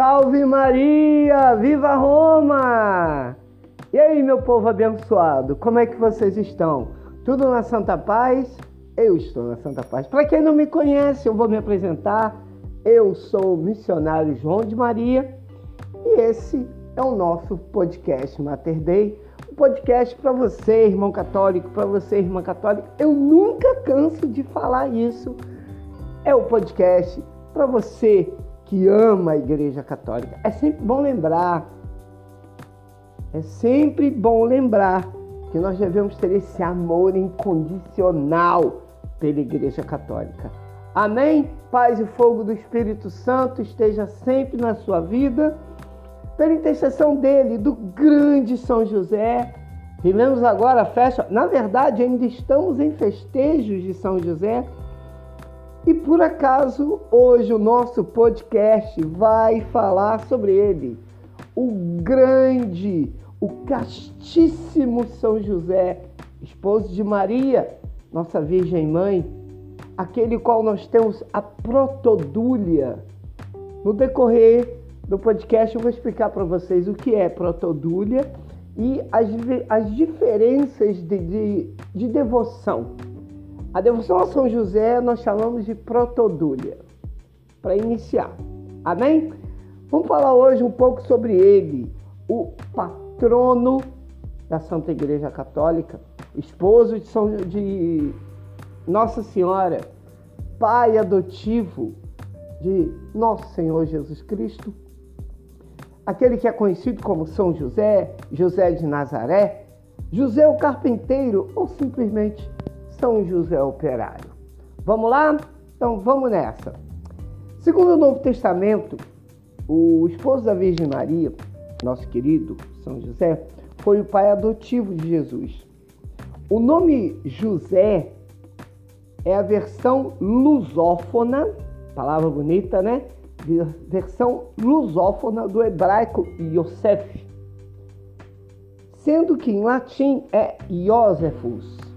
Salve Maria! Viva Roma! E aí, meu povo abençoado, como é que vocês estão? Tudo na Santa Paz? Eu estou na Santa Paz. Para quem não me conhece, eu vou me apresentar. Eu sou o missionário João de Maria e esse é o nosso podcast Mater Dei. Um podcast para você, irmão católico, para você, irmã católica. Eu nunca canso de falar isso. É o podcast para você que ama a Igreja Católica. É sempre bom lembrar, é sempre bom lembrar que nós devemos ter esse amor incondicional pela Igreja Católica. Amém? Paz e fogo do Espírito Santo esteja sempre na sua vida. Pela intercessão dele, do grande São José. Vivemos agora a festa. Na verdade, ainda estamos em festejos de São José e por acaso, hoje o nosso podcast vai falar sobre ele, o grande, o castíssimo São José, esposo de Maria, nossa Virgem Mãe, aquele qual nós temos a protodúlia. No decorrer do podcast eu vou explicar para vocês o que é protodúlia e as, as diferenças de, de, de devoção a devoção a São José nós chamamos de protodúlia, para iniciar. Amém? Vamos falar hoje um pouco sobre ele, o patrono da Santa Igreja Católica, esposo de, São, de Nossa Senhora, pai adotivo de Nosso Senhor Jesus Cristo, aquele que é conhecido como São José, José de Nazaré, José o Carpinteiro ou simplesmente são José Operário. Vamos lá? Então vamos nessa. Segundo o Novo Testamento, o esposo da Virgem Maria, nosso querido São José, foi o pai adotivo de Jesus. O nome José é a versão lusófona, palavra bonita, né? Versão lusófona do hebraico Yosef, sendo que em latim é Iosefus.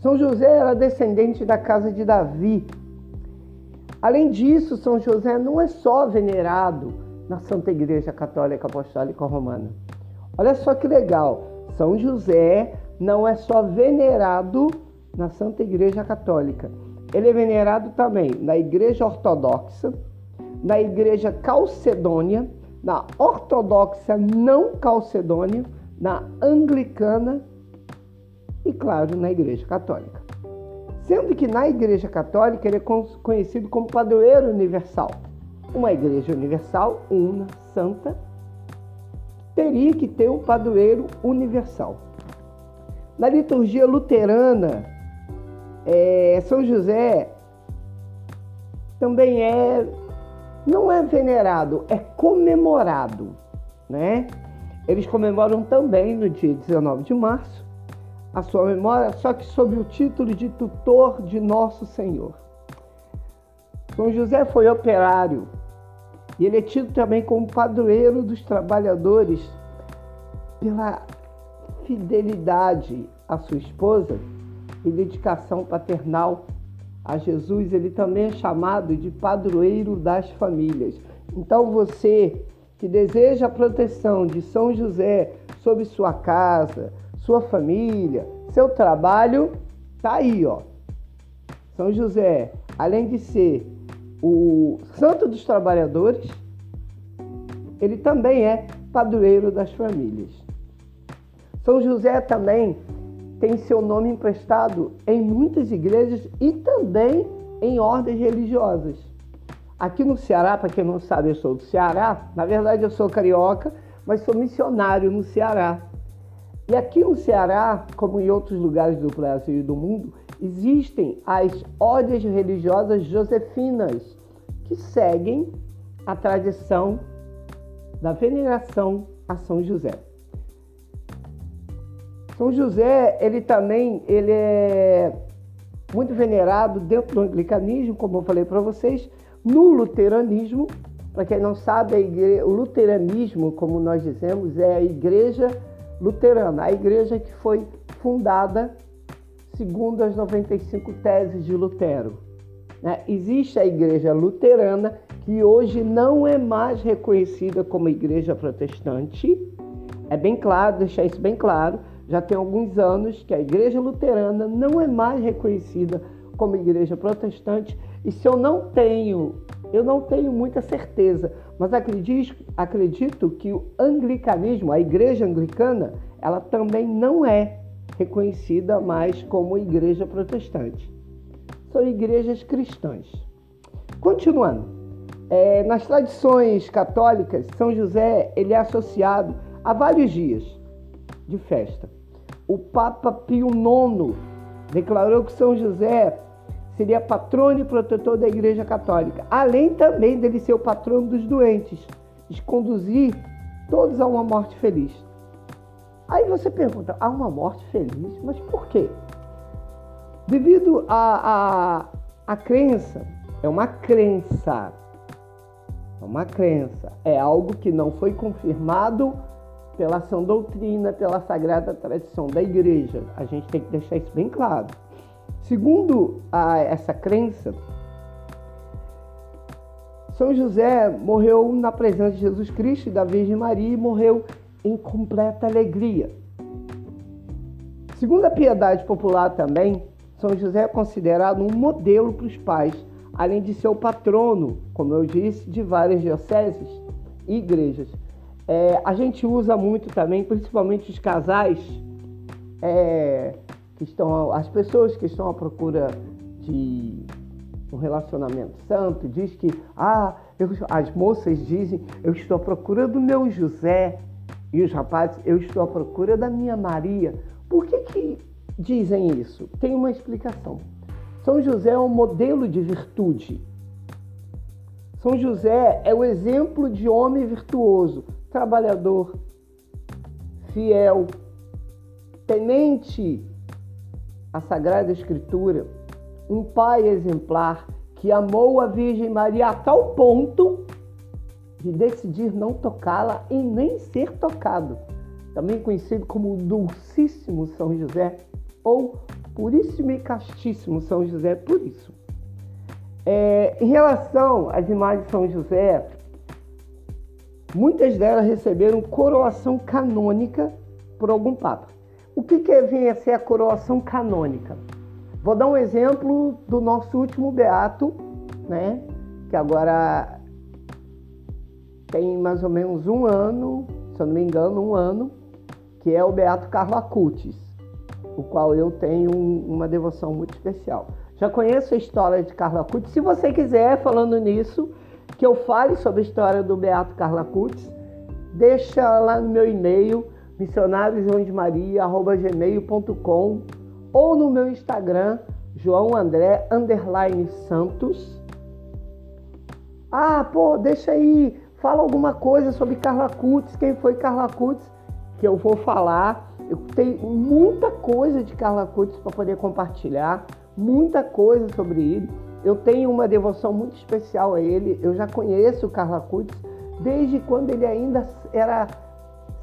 São José era descendente da casa de Davi. Além disso, São José não é só venerado na Santa Igreja Católica Apostólica Romana. Olha só que legal. São José não é só venerado na Santa Igreja Católica. Ele é venerado também na Igreja Ortodoxa, na Igreja Calcedônia, na Ortodoxa não Calcedônia, na Anglicana e, claro, na Igreja Católica. Sendo que na Igreja Católica ele é conhecido como padroeiro universal. Uma Igreja universal, una, santa, teria que ter um padroeiro universal. Na liturgia luterana, é, São José também é não é venerado, é comemorado, né? Eles comemoram também no dia 19 de março a sua memória, só que sob o título de tutor de Nosso Senhor. São José foi operário e ele é tido também como padroeiro dos trabalhadores pela fidelidade à sua esposa e dedicação paternal a Jesus. Ele também é chamado de padroeiro das famílias. Então você que deseja a proteção de São José sobre sua casa, sua família, seu trabalho, tá aí, ó. São José, além de ser o santo dos trabalhadores, ele também é padroeiro das famílias. São José também tem seu nome emprestado em muitas igrejas e também em ordens religiosas. Aqui no Ceará, para quem não sabe, eu sou do Ceará. Na verdade, eu sou carioca, mas sou missionário no Ceará. E aqui no Ceará, como em outros lugares do Brasil e do mundo, existem as ordens religiosas josefinas, que seguem a tradição da veneração a São José. São José, ele também ele é muito venerado dentro do anglicanismo, como eu falei para vocês, no luteranismo. Para quem não sabe, igreja, o luteranismo, como nós dizemos, é a igreja luterana, a igreja que foi fundada segundo as 95 teses de Lutero. Né? Existe a igreja luterana, que hoje não é mais reconhecida como igreja protestante. É bem claro, deixar isso bem claro. Já tem alguns anos que a igreja luterana não é mais reconhecida como igreja protestante. E se eu não tenho, eu não tenho muita certeza, mas acredito, acredito que o anglicanismo, a igreja anglicana, ela também não é reconhecida mais como igreja protestante. São igrejas cristãs. Continuando, é, nas tradições católicas, São José ele é associado a vários dias de festa. O Papa Pio IX declarou que São José seria patrono e protetor da Igreja Católica, além também dele ser o patrono dos doentes, de conduzir todos a uma morte feliz. Aí você pergunta, há uma morte feliz? Mas por quê? Devido a, a, a crença, é uma crença, é uma crença, é algo que não foi confirmado pela sã doutrina, pela sagrada tradição da igreja. A gente tem que deixar isso bem claro. Segundo a, essa crença, São José morreu na presença de Jesus Cristo e da Virgem Maria e morreu em completa alegria. Segundo a piedade popular também, São José é considerado um modelo para os pais, além de ser o patrono, como eu disse, de várias dioceses e igrejas. É, a gente usa muito também, principalmente os casais, é, que estão, as pessoas que estão à procura de um relacionamento santo, diz que ah, eu, as moças dizem, eu estou à procura do meu José, e os rapazes, eu estou à procura da minha Maria. Por que, que dizem isso? Tem uma explicação. São José é um modelo de virtude. São José é o exemplo de homem virtuoso, trabalhador, fiel, temente à Sagrada Escritura, um pai exemplar que amou a Virgem Maria a tal ponto de decidir não tocá-la e nem ser tocado, também conhecido como Dulcíssimo São José ou Puríssimo e Castíssimo São José, por isso. É, em relação às imagens de São José, muitas delas receberam coroação canônica por algum papa. O que, que vem a ser a coroação canônica? Vou dar um exemplo do nosso último beato, né? Que agora tem mais ou menos um ano, se eu não me engano, um ano, que é o Beato Carlo Acutis, o qual eu tenho uma devoção muito especial. Já conheço a história de Carlo Acutis. Se você quiser, falando nisso, que eu fale sobre a história do Beato Carlo Acutis, deixa lá no meu e-mail, missionariosjoãodemaria.gmail.com ou no meu Instagram, João André underline Santos. Ah, pô, deixa aí, Fala alguma coisa sobre Carla Kutz, quem foi Carla Kutz, que eu vou falar. Eu tenho muita coisa de Carla Kutz para poder compartilhar, muita coisa sobre ele. Eu tenho uma devoção muito especial a ele. Eu já conheço o Carla Kutz desde quando ele ainda era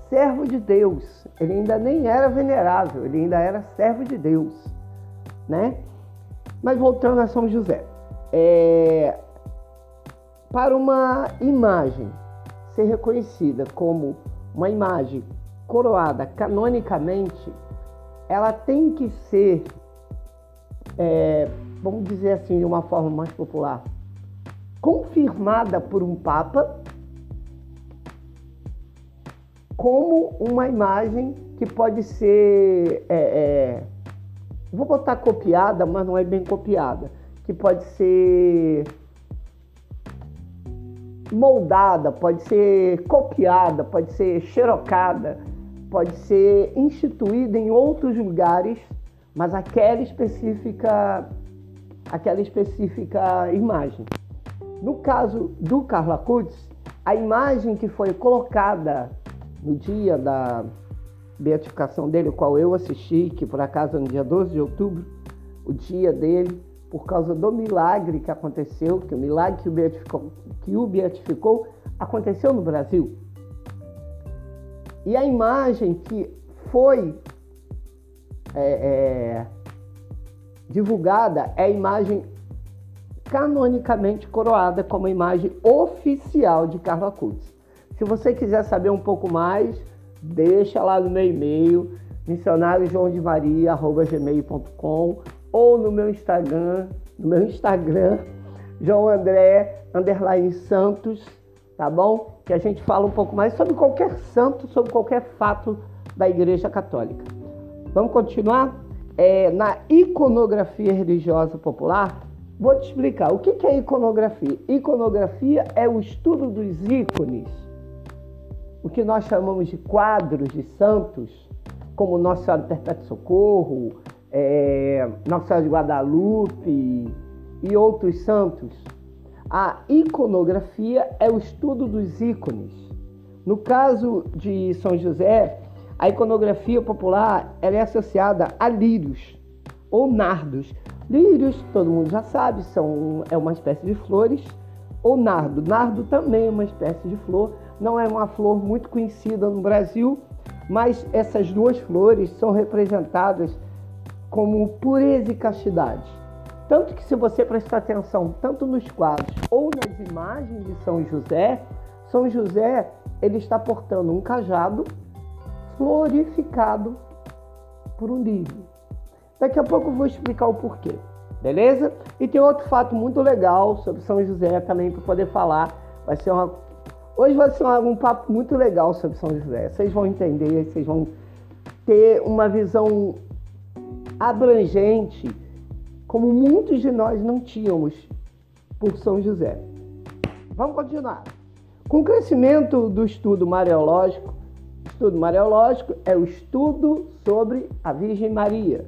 servo de Deus. Ele ainda nem era venerável, ele ainda era servo de Deus, né? Mas voltando a São José, é, para uma imagem ser reconhecida como uma imagem coroada canonicamente, ela tem que ser, é, vamos dizer assim, de uma forma mais popular, confirmada por um Papa como uma imagem que pode ser, é, é, vou botar copiada, mas não é bem copiada, que pode ser moldada, pode ser copiada, pode ser xerocada, pode ser instituída em outros lugares, mas aquela específica, aquela específica imagem. No caso do Carla Kutz, a imagem que foi colocada no dia da beatificação dele, o qual eu assisti, que por acaso é no dia 12 de outubro, o dia dele, por causa do milagre que aconteceu, que o milagre que o beatificou, que o beatificou aconteceu no Brasil. E a imagem que foi é, é, divulgada é a imagem canonicamente coroada como imagem oficial de Carla Cutz. Se você quiser saber um pouco mais, deixa lá no meu e-mail, missionariojoãodemaria.gmail.com ou no meu Instagram, no meu Instagram, João André, underline Santos, tá bom? Que a gente fala um pouco mais sobre qualquer santo, sobre qualquer fato da Igreja Católica. Vamos continuar? É, na iconografia religiosa popular, vou te explicar. O que é iconografia? Iconografia é o estudo dos ícones, o que nós chamamos de quadros de santos, como Nossa Senhora do Perpétuo Socorro, é, Nossa Senhora de Guadalupe e outros santos. A iconografia é o estudo dos ícones. No caso de São José, a iconografia popular é associada a lírios ou nardos. Lírios, todo mundo já sabe, são, é uma espécie de flores, ou nardo. Nardo também é uma espécie de flor, não é uma flor muito conhecida no Brasil, mas essas duas flores são representadas como pureza e castidade. Tanto que se você prestar atenção tanto nos quadros ou nas imagens de São José, São José ele está portando um cajado glorificado por um livro. Daqui a pouco eu vou explicar o porquê, beleza? E tem outro fato muito legal sobre São José também para poder falar. Vai ser uma Hoje vai ser um papo muito legal sobre São José. Vocês vão entender, vocês vão ter uma visão abrangente, como muitos de nós não tínhamos por São José. Vamos continuar. Com o crescimento do estudo mariológico, Estudo Mariológico é o estudo sobre a Virgem Maria.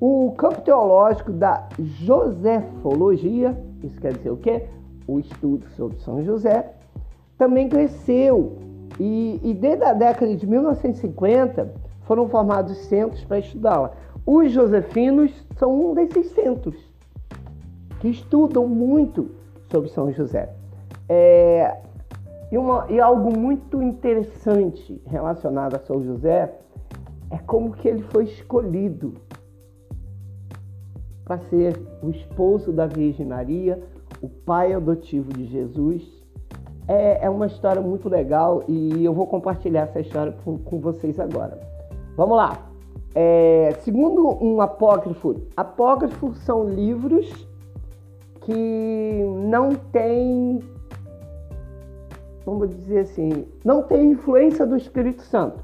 O campo teológico da Josefologia, isso quer dizer o quê? O estudo sobre São José, também cresceu e, e desde a década de 1950 foram formados centros para estudá-la. Os josefinos são um desses centros que estudam muito sobre São José. É, e, uma, e algo muito interessante relacionado a São José é como que ele foi escolhido para ser o esposo da Virgem Maria, o pai adotivo de Jesus. É, é uma história muito legal e eu vou compartilhar essa história com, com vocês agora. Vamos lá. É, segundo um apócrifo, apócrifos são livros que não têm vamos dizer assim, não tem influência do Espírito Santo.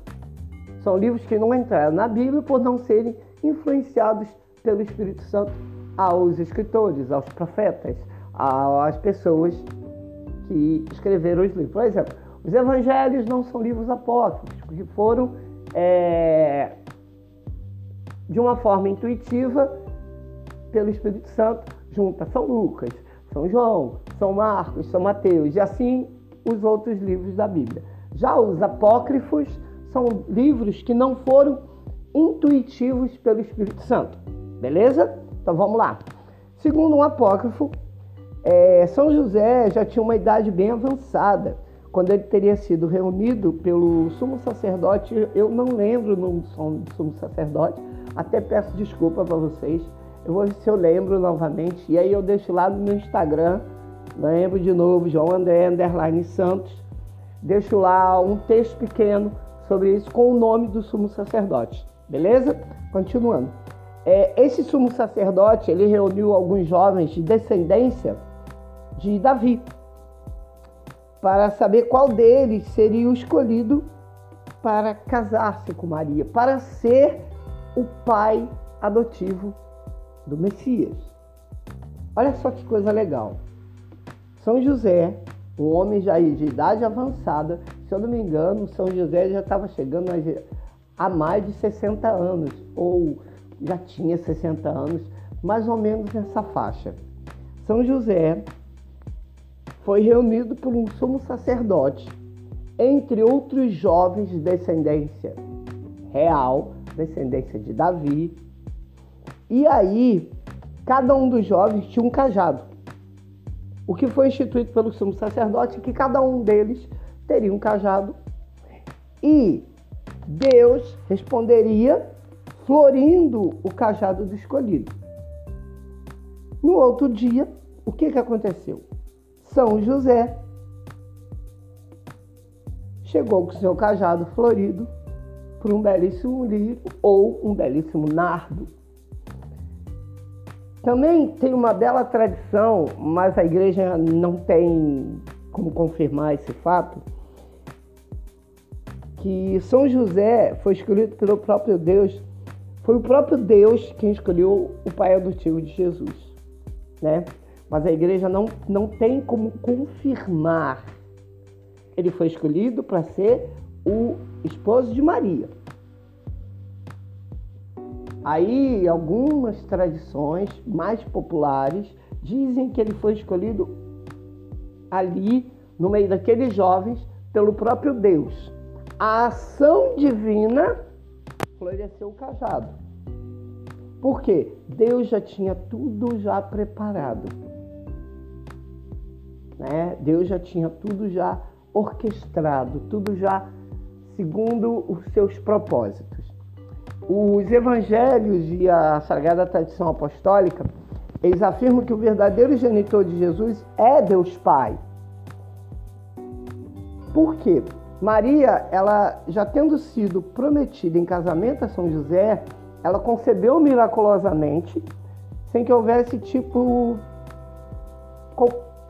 São livros que não entraram na Bíblia por não serem influenciados pelo Espírito Santo aos escritores, aos profetas, às pessoas que escreveram os livros. Por exemplo, os evangelhos não são livros apócrifos, que foram é, de uma forma intuitiva pelo Espírito Santo junto a São Lucas, São João, São Marcos, São Mateus, e assim os outros livros da Bíblia. Já os apócrifos são livros que não foram intuitivos pelo Espírito Santo. Beleza? Então vamos lá. Segundo um apócrifo, é, São José já tinha uma idade bem avançada quando ele teria sido reunido pelo sumo sacerdote. Eu não lembro o nome do sumo sacerdote, até peço desculpa para vocês. Eu vou ver se eu lembro novamente. E aí eu deixo lá no meu Instagram Lembro de novo, João André Underline Santos. Deixo lá um texto pequeno sobre isso com o nome do sumo sacerdote. Beleza? Continuando. É, esse sumo sacerdote ele reuniu alguns jovens de descendência de Davi para saber qual deles seria o escolhido para casar-se com Maria, para ser o pai adotivo do Messias. Olha só que coisa legal. São José, um homem já de idade avançada, se eu não me engano, São José já estava chegando a mais de 60 anos, ou já tinha 60 anos, mais ou menos nessa faixa. São José foi reunido por um sumo sacerdote, entre outros jovens de descendência real, descendência de Davi. E aí, cada um dos jovens tinha um cajado. O que foi instituído pelo sumo sacerdote que cada um deles teria um cajado e Deus responderia florindo o cajado do escolhido. No outro dia, o que, que aconteceu? São José chegou com seu cajado florido por um belíssimo lírio ou um belíssimo nardo. Também tem uma bela tradição, mas a igreja não tem como confirmar esse fato, que São José foi escolhido pelo próprio Deus, foi o próprio Deus quem escolheu o pai adotivo de Jesus, né? Mas a igreja não, não tem como confirmar. Ele foi escolhido para ser o esposo de Maria. Aí, algumas tradições mais populares dizem que ele foi escolhido ali, no meio daqueles jovens, pelo próprio Deus. A ação divina floresceu o cajado. Por quê? Deus já tinha tudo já preparado. Né? Deus já tinha tudo já orquestrado, tudo já segundo os seus propósitos. Os evangelhos e a sagrada tradição apostólica, eles afirmam que o verdadeiro genitor de Jesus é Deus Pai. Por quê? Maria, ela já tendo sido prometida em casamento a São José, ela concebeu miraculosamente, sem que houvesse tipo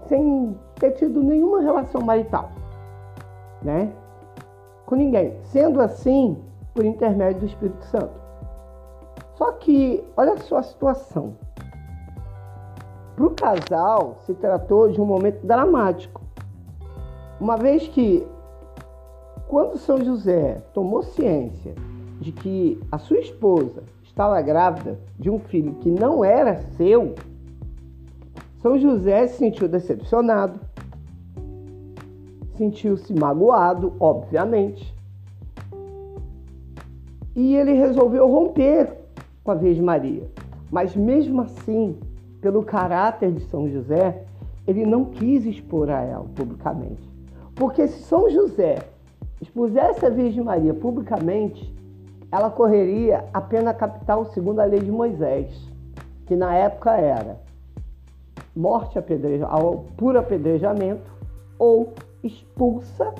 sem ter tido nenhuma relação marital, né? Com ninguém. Sendo assim, por intermédio do Espírito Santo. Só que, olha só a situação. Para o casal, se tratou de um momento dramático. Uma vez que, quando São José tomou ciência de que a sua esposa estava grávida de um filho que não era seu, São José se sentiu decepcionado, sentiu-se magoado, obviamente, e ele resolveu romper com a Virgem Maria. Mas mesmo assim, pelo caráter de São José, ele não quis expor a ela publicamente. Porque se São José expusesse a Virgem Maria publicamente, ela correria a pena capital segundo a lei de Moisés, que na época era morte apedreja, por apedrejamento ou expulsa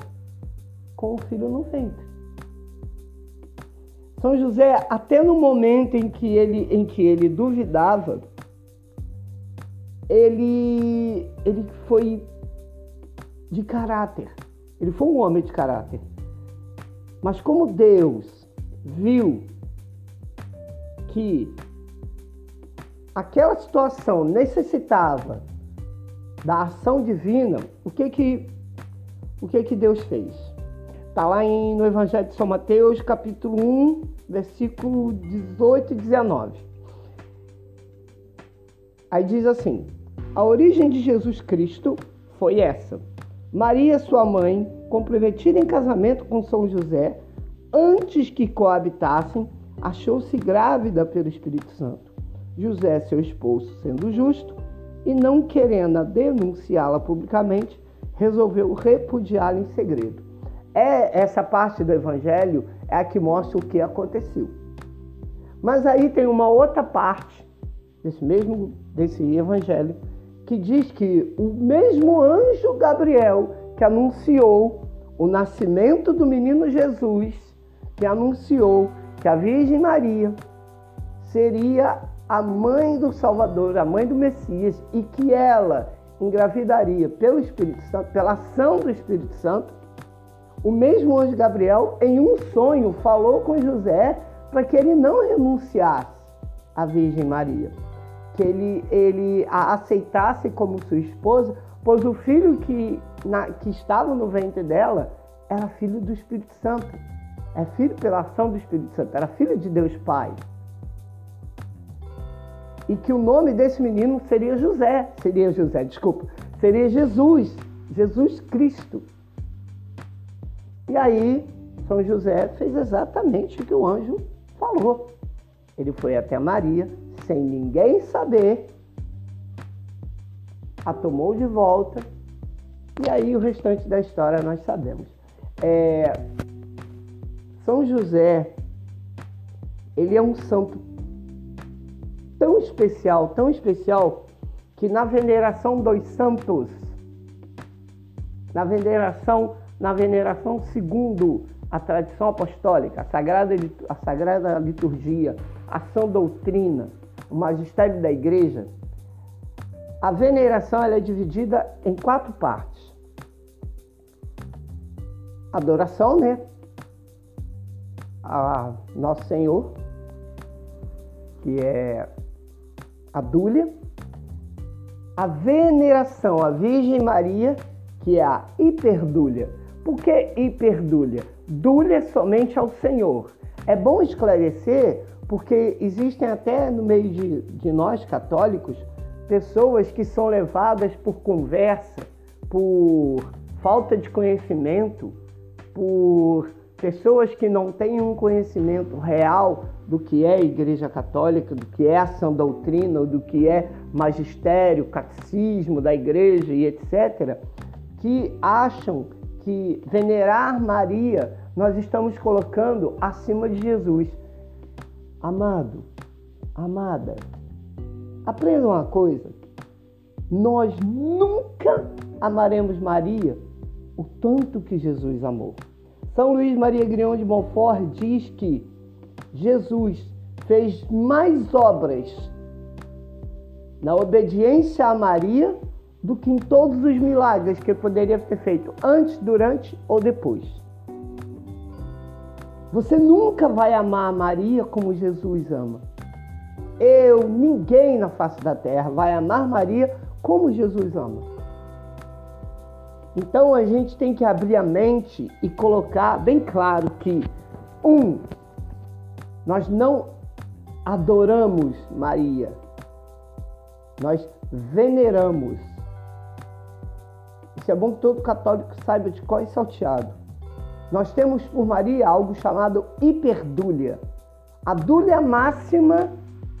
com o filho no ventre. São José, até no momento em que ele, em que ele duvidava, ele, ele foi de caráter. Ele foi um homem de caráter. Mas como Deus viu que aquela situação necessitava da ação divina, o que que o que que Deus fez? Está lá em, no Evangelho de São Mateus, capítulo 1, versículo 18 e 19. Aí diz assim: A origem de Jesus Cristo foi essa. Maria, sua mãe, comprometida em casamento com São José, antes que coabitassem, achou-se grávida pelo Espírito Santo. José, seu esposo, sendo justo e não querendo denunciá-la publicamente, resolveu repudiá-la em segredo. É essa parte do evangelho é a que mostra o que aconteceu. Mas aí tem uma outra parte desse mesmo desse evangelho que diz que o mesmo anjo Gabriel que anunciou o nascimento do menino Jesus, que anunciou que a Virgem Maria seria a mãe do Salvador, a mãe do Messias, e que ela engravidaria pelo Espírito Santo, pela ação do Espírito Santo, o mesmo anjo Gabriel, em um sonho, falou com José para que ele não renunciasse à Virgem Maria, que ele, ele a aceitasse como sua esposa, pois o filho que, na, que estava no ventre dela era filho do Espírito Santo. É filho pela ação do Espírito Santo, era filho de Deus Pai. E que o nome desse menino seria José, seria José, desculpa, seria Jesus, Jesus Cristo. E aí, São José fez exatamente o que o anjo falou. Ele foi até Maria, sem ninguém saber, a tomou de volta, e aí o restante da história nós sabemos. É, São José, ele é um santo tão especial, tão especial, que na veneração dos santos, na veneração, na veneração segundo a tradição apostólica, a sagrada, a sagrada liturgia, a sã doutrina, o magistério da igreja, a veneração é dividida em quatro partes. Adoração, né? A Nosso Senhor, que é a dúlia. A veneração à Virgem Maria, que é a hiperdúlia. Por que hiperdúlia? Dúlia somente ao Senhor. É bom esclarecer, porque existem até no meio de, de nós católicos pessoas que são levadas por conversa, por falta de conhecimento, por pessoas que não têm um conhecimento real do que é Igreja Católica, do que é a sã doutrina, do que é magistério, catecismo da Igreja e etc., que acham que venerar Maria nós estamos colocando acima de Jesus. Amado, amada, Aprenda uma coisa: nós nunca amaremos Maria o tanto que Jesus amou. São Luís Maria Grião de Montfort diz que Jesus fez mais obras na obediência a Maria do que em todos os milagres que poderia ter feito antes, durante ou depois. Você nunca vai amar a Maria como Jesus ama eu, ninguém na face da terra vai amar Maria como Jesus ama. Então a gente tem que abrir a mente e colocar bem claro que, um, nós não adoramos Maria, nós veneramos. Isso é bom que todo católico saiba de qual é salteado. Nós temos por Maria algo chamado hiperdúlia. A dúlia máxima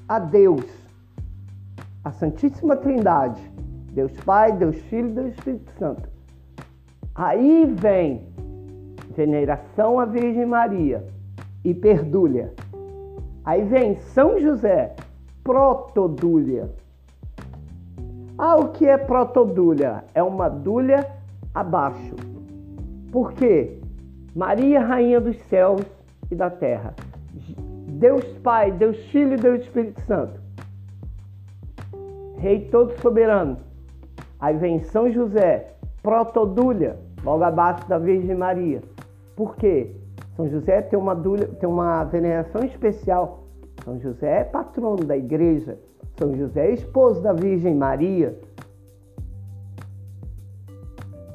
a Deus, a Santíssima Trindade, Deus Pai, Deus Filho Deus Espírito Santo. Aí vem veneração à Virgem Maria e perdúlia. Aí vem São José, protodúlia. Ah, o que é protodúlia? É uma dúlia abaixo. Por quê? Maria, rainha dos céus e da terra. Deus Pai, Deus Filho e Deus Espírito Santo. Rei todo soberano. Aí vem São José, protodúlia, logo abaixo da Virgem Maria. Por quê? São José tem uma, dúlia, tem uma veneração especial. São José é patrono da igreja. São José é esposo da Virgem Maria.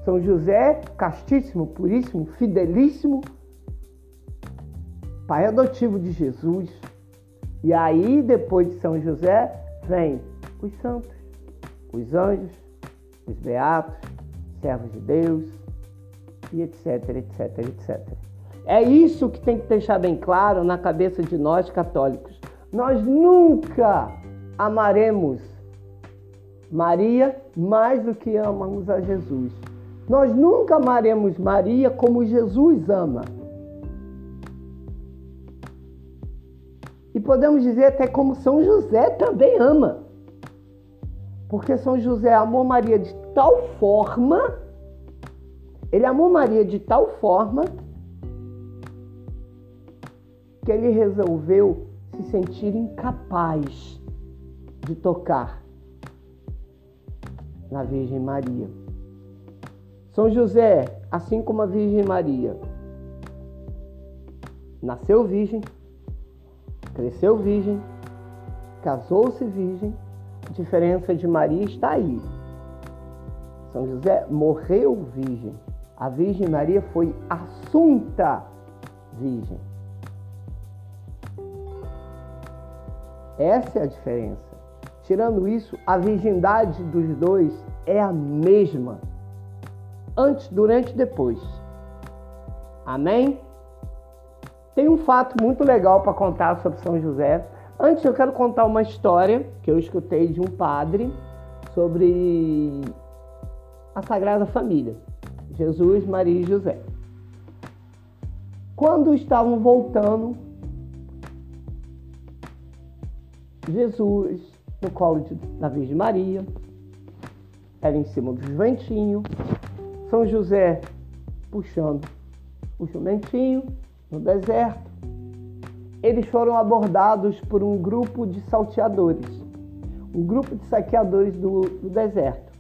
São José, castíssimo, puríssimo, fidelíssimo pai adotivo de Jesus. E aí, depois de São José, vem os santos, os anjos, os beatos, servos de Deus, e etc, etc, etc. É isso que tem que deixar bem claro na cabeça de nós católicos. Nós nunca amaremos Maria mais do que amamos a Jesus. Nós nunca amaremos Maria como Jesus ama. E podemos dizer até como São José também ama. Porque São José amou Maria de tal forma, ele amou Maria de tal forma, que ele resolveu se sentir incapaz de tocar na Virgem Maria. São José, assim como a Virgem Maria, nasceu virgem, cresceu virgem, casou-se virgem, a diferença de Maria está aí. São José morreu virgem. A Virgem Maria foi assunta virgem. Essa é a diferença. Tirando isso, a virgindade dos dois é a mesma. Antes, durante e depois. Amém? Tem um fato muito legal para contar sobre São José. Antes eu quero contar uma história que eu escutei de um padre sobre a Sagrada Família, Jesus, Maria e José. Quando estavam voltando, Jesus no colo de, da Virgem Maria, era em cima do jumentinho, São José puxando o jumentinho no deserto. Eles foram abordados por um grupo de salteadores, um grupo de saqueadores do, do deserto.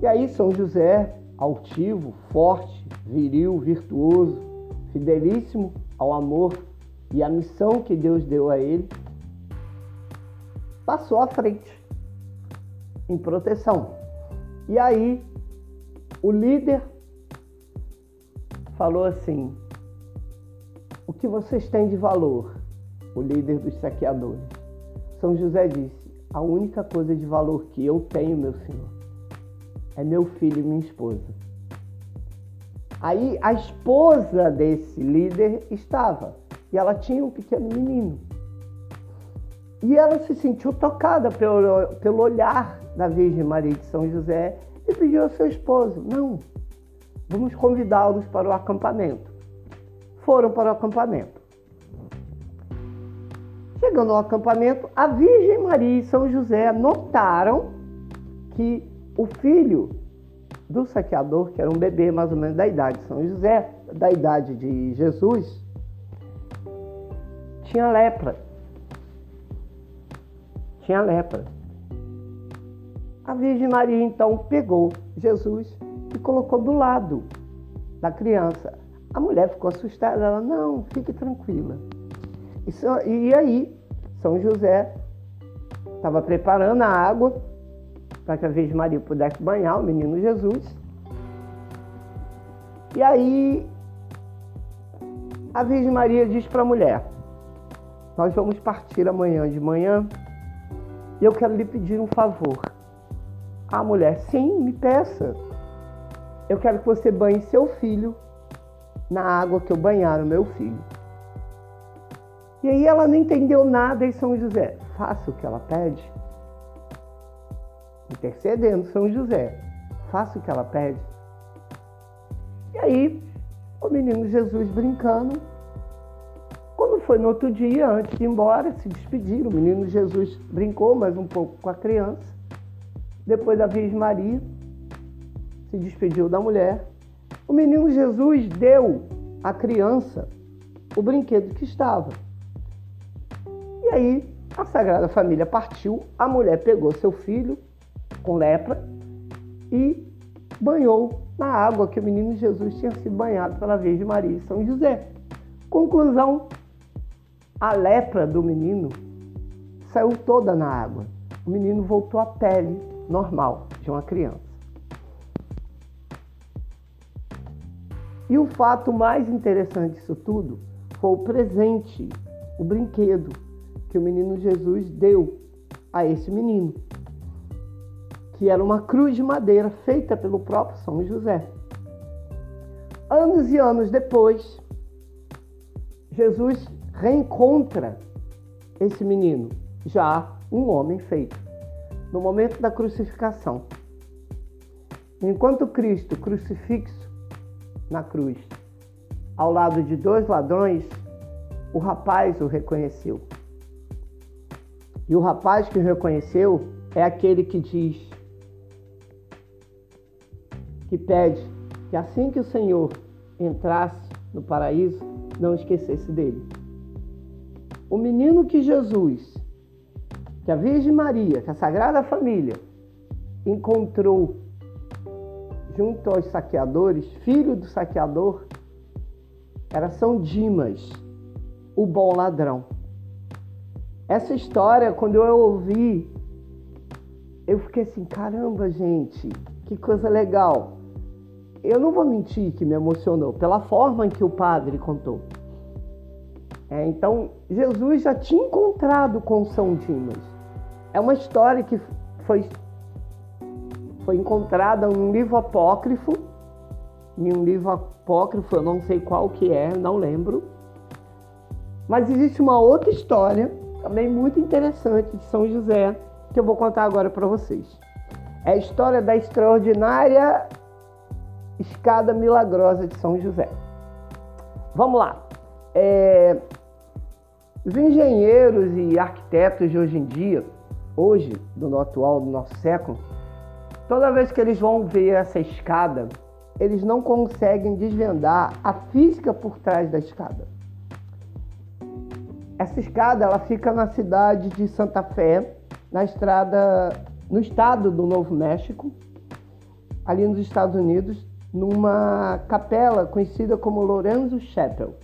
E aí São José, altivo, forte, viril, virtuoso, fidelíssimo ao amor e à missão que Deus deu a ele, passou à frente em proteção. E aí o líder falou assim: O que vocês têm de valor? O líder dos saqueadores. São José disse: A única coisa de valor que eu tenho, meu senhor, é meu filho e minha esposa. Aí a esposa desse líder estava e ela tinha um pequeno menino. E ela se sentiu tocada pelo, pelo olhar da Virgem Maria de São José e pediu ao seu esposo: Não, vamos convidá-los para o acampamento. Foram para o acampamento. Chegando ao acampamento, a Virgem Maria e São José notaram que o filho do saqueador, que era um bebê mais ou menos da idade de São José, da idade de Jesus, tinha lepra. Tinha lepra. A Virgem Maria então pegou Jesus e colocou do lado da criança. A mulher ficou assustada, ela, não, fique tranquila. E aí, São José estava preparando a água para que a Virgem Maria pudesse banhar o menino Jesus. E aí, a Virgem Maria diz para a mulher: Nós vamos partir amanhã de manhã e eu quero lhe pedir um favor. A mulher, sim, me peça. Eu quero que você banhe seu filho na água que eu banhar o meu filho. E aí ela não entendeu nada e São José, faça o que ela pede. Intercedendo São José, faça o que ela pede. E aí, o menino Jesus brincando. Foi no outro dia, antes de ir embora, se despediram. O menino Jesus brincou mais um pouco com a criança. Depois a Virgem Maria se despediu da mulher. O menino Jesus deu à criança o brinquedo que estava. E aí a Sagrada Família partiu, a mulher pegou seu filho com lepra e banhou na água que o menino Jesus tinha sido banhado pela Virgem Maria e São José. Conclusão: a lepra do menino saiu toda na água. O menino voltou à pele normal de uma criança. E o fato mais interessante disso tudo foi o presente, o brinquedo que o menino Jesus deu a esse menino, que era uma cruz de madeira feita pelo próprio São José. Anos e anos depois, Jesus reencontra esse menino, já um homem feito no momento da crucificação. Enquanto Cristo crucifixo na cruz, ao lado de dois ladrões, o rapaz o reconheceu. E o rapaz que o reconheceu é aquele que diz, que pede que assim que o Senhor entrasse no paraíso, não esquecesse dele. O menino que Jesus que a Virgem Maria, que a Sagrada Família encontrou junto aos saqueadores, filho do saqueador, era São Dimas, o bom ladrão. Essa história, quando eu ouvi, eu fiquei assim: caramba, gente, que coisa legal. Eu não vou mentir que me emocionou pela forma em que o padre contou. É, então, Jesus já tinha encontrado com São Dimas. É uma história que foi, foi encontrada em um livro apócrifo, em um livro apócrifo, eu não sei qual que é, não lembro. Mas existe uma outra história, também muito interessante, de São José, que eu vou contar agora para vocês. É a história da extraordinária escada milagrosa de São José. Vamos lá. É... Os engenheiros e arquitetos de hoje em dia hoje, do atual, do nosso século, toda vez que eles vão ver essa escada, eles não conseguem desvendar a física por trás da escada. Essa escada ela fica na cidade de Santa Fé, na estrada, no estado do Novo México, ali nos Estados Unidos, numa capela conhecida como Lorenzo Chapel.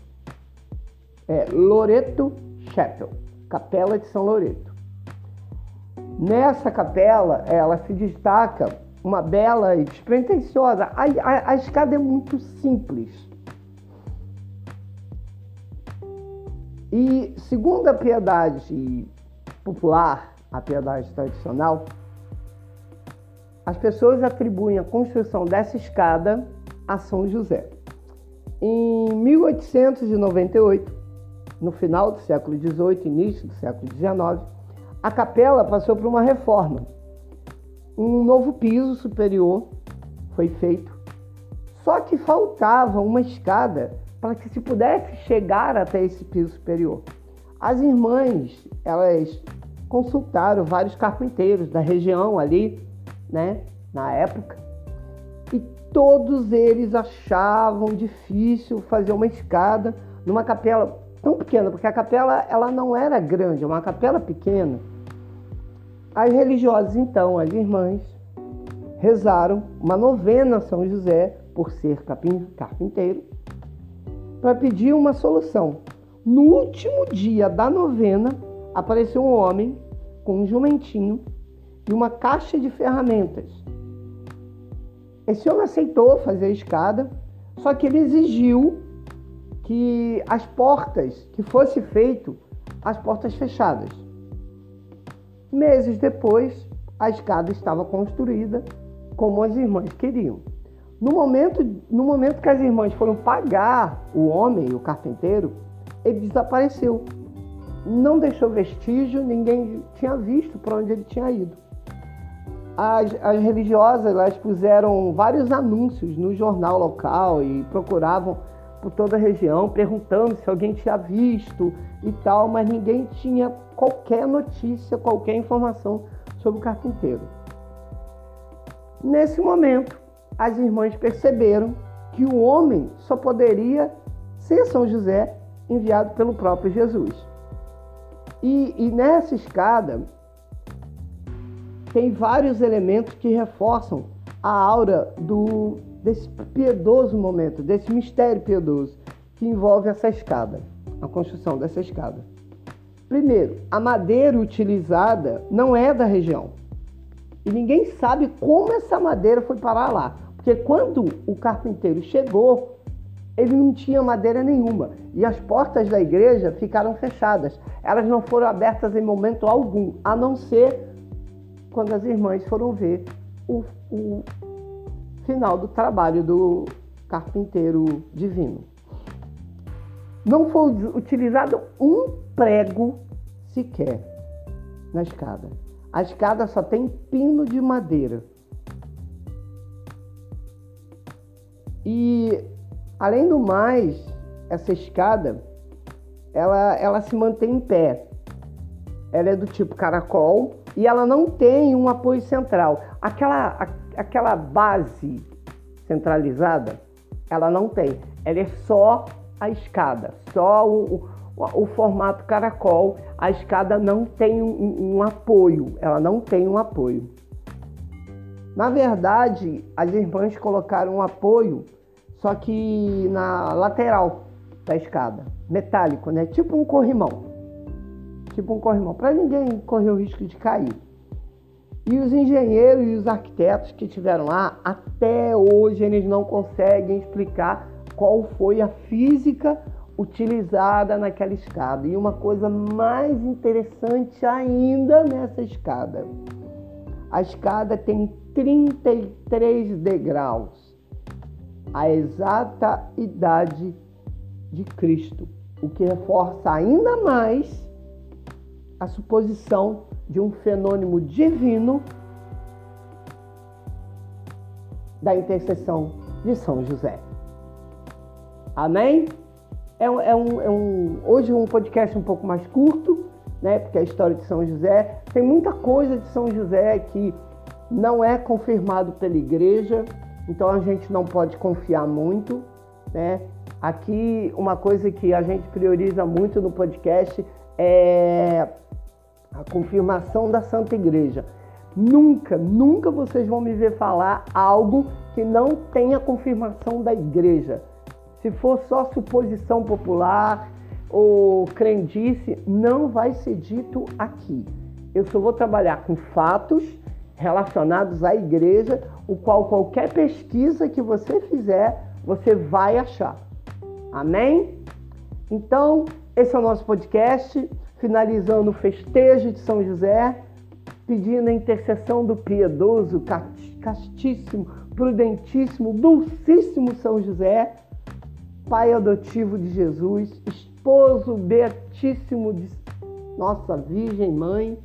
É, Loreto Chapel, Capela de São Loreto. Nessa capela, ela se destaca uma bela e despretensiosa. A, a, a escada é muito simples. E segundo a piedade popular, a piedade tradicional, as pessoas atribuem a construção dessa escada a São José. Em 1898, no final do século XVIII, início do século XIX, a capela passou por uma reforma. Um novo piso superior foi feito, só que faltava uma escada para que se pudesse chegar até esse piso superior. As irmãs, elas consultaram vários carpinteiros da região ali, né, na época, e todos eles achavam difícil fazer uma escada numa capela tão pequena, porque a capela ela não era grande, é uma capela pequena. As religiosas, então, as irmãs, rezaram uma novena a São José, por ser carpinteiro, para pedir uma solução. No último dia da novena, apareceu um homem com um jumentinho e uma caixa de ferramentas. Esse homem aceitou fazer a escada, só que ele exigiu que as portas, que fosse feito as portas fechadas. Meses depois, a escada estava construída como as irmãs queriam. No momento, no momento que as irmãs foram pagar o homem, o carpinteiro, ele desapareceu. Não deixou vestígio, ninguém tinha visto para onde ele tinha ido. As, as religiosas elas puseram vários anúncios no jornal local e procuravam por toda a região perguntando se alguém tinha visto e tal, mas ninguém tinha qualquer notícia, qualquer informação sobre o carpinteiro. Nesse momento, as irmãs perceberam que o homem só poderia ser São José enviado pelo próprio Jesus. E, e nessa escada tem vários elementos que reforçam a aura do, desse piedoso momento, desse mistério piedoso que envolve essa escada, a construção dessa escada. Primeiro, a madeira utilizada não é da região. E ninguém sabe como essa madeira foi parar lá. Porque quando o carpinteiro chegou, ele não tinha madeira nenhuma. E as portas da igreja ficaram fechadas. Elas não foram abertas em momento algum, a não ser quando as irmãs foram ver o, o final do trabalho do carpinteiro divino. Não foi utilizado um prego sequer na escada. A escada só tem pino de madeira. E além do mais, essa escada ela, ela se mantém em pé. Ela é do tipo caracol e ela não tem um apoio central. Aquela, aquela base centralizada, ela não tem. Ela é só a escada, só o, o, o formato caracol. A escada não tem um, um apoio, ela não tem um apoio. Na verdade, as irmãs colocaram um apoio, só que na lateral da escada, metálico, né? Tipo um corrimão. Tipo um corrimão, para ninguém correr o risco de cair. E os engenheiros e os arquitetos que estiveram lá, até hoje eles não conseguem explicar qual foi a física utilizada naquela escada. E uma coisa mais interessante ainda nessa escada a escada tem 33 degraus, a exata idade de Cristo, o que reforça ainda mais a suposição de um fenômeno divino da intercessão de São José. Amém? É um, é um, é um, hoje um podcast um pouco mais curto, né? Porque a história de São José tem muita coisa de São José que não é confirmado pela igreja, então a gente não pode confiar muito, né? Aqui uma coisa que a gente prioriza muito no podcast é a confirmação da Santa Igreja. Nunca, nunca vocês vão me ver falar algo que não tenha confirmação da igreja. Se for só suposição popular ou crendice, não vai ser dito aqui. Eu só vou trabalhar com fatos relacionados à igreja, o qual qualquer pesquisa que você fizer, você vai achar. Amém? Então, esse é o nosso podcast, finalizando o festejo de São José, pedindo a intercessão do piedoso, castíssimo, prudentíssimo, dulcíssimo São José, pai adotivo de Jesus, esposo beatíssimo de nossa Virgem Mãe,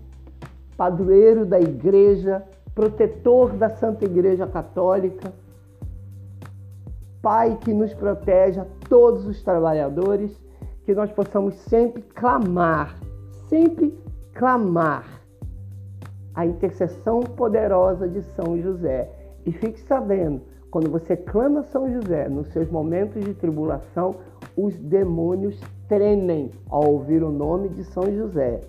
padroeiro da Igreja, protetor da Santa Igreja Católica, Pai que nos protege a todos os trabalhadores, que nós possamos sempre clamar, sempre clamar a intercessão poderosa de São José. E fique sabendo, quando você clama São José nos seus momentos de tribulação, os demônios tremem ao ouvir o nome de São José.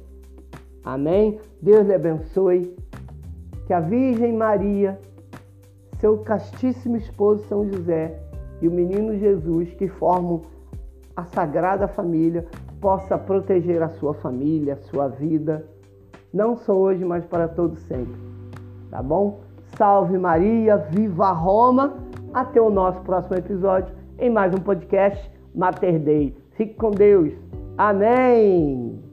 Amém? Deus lhe abençoe. Que a Virgem Maria, seu castíssimo esposo São José e o menino Jesus, que formam a Sagrada Família, possa proteger a sua família, a sua vida, não só hoje, mas para todo sempre. Tá bom? Salve Maria, viva Roma. Até o nosso próximo episódio em mais um podcast Mater Dei. Fique com Deus. Amém.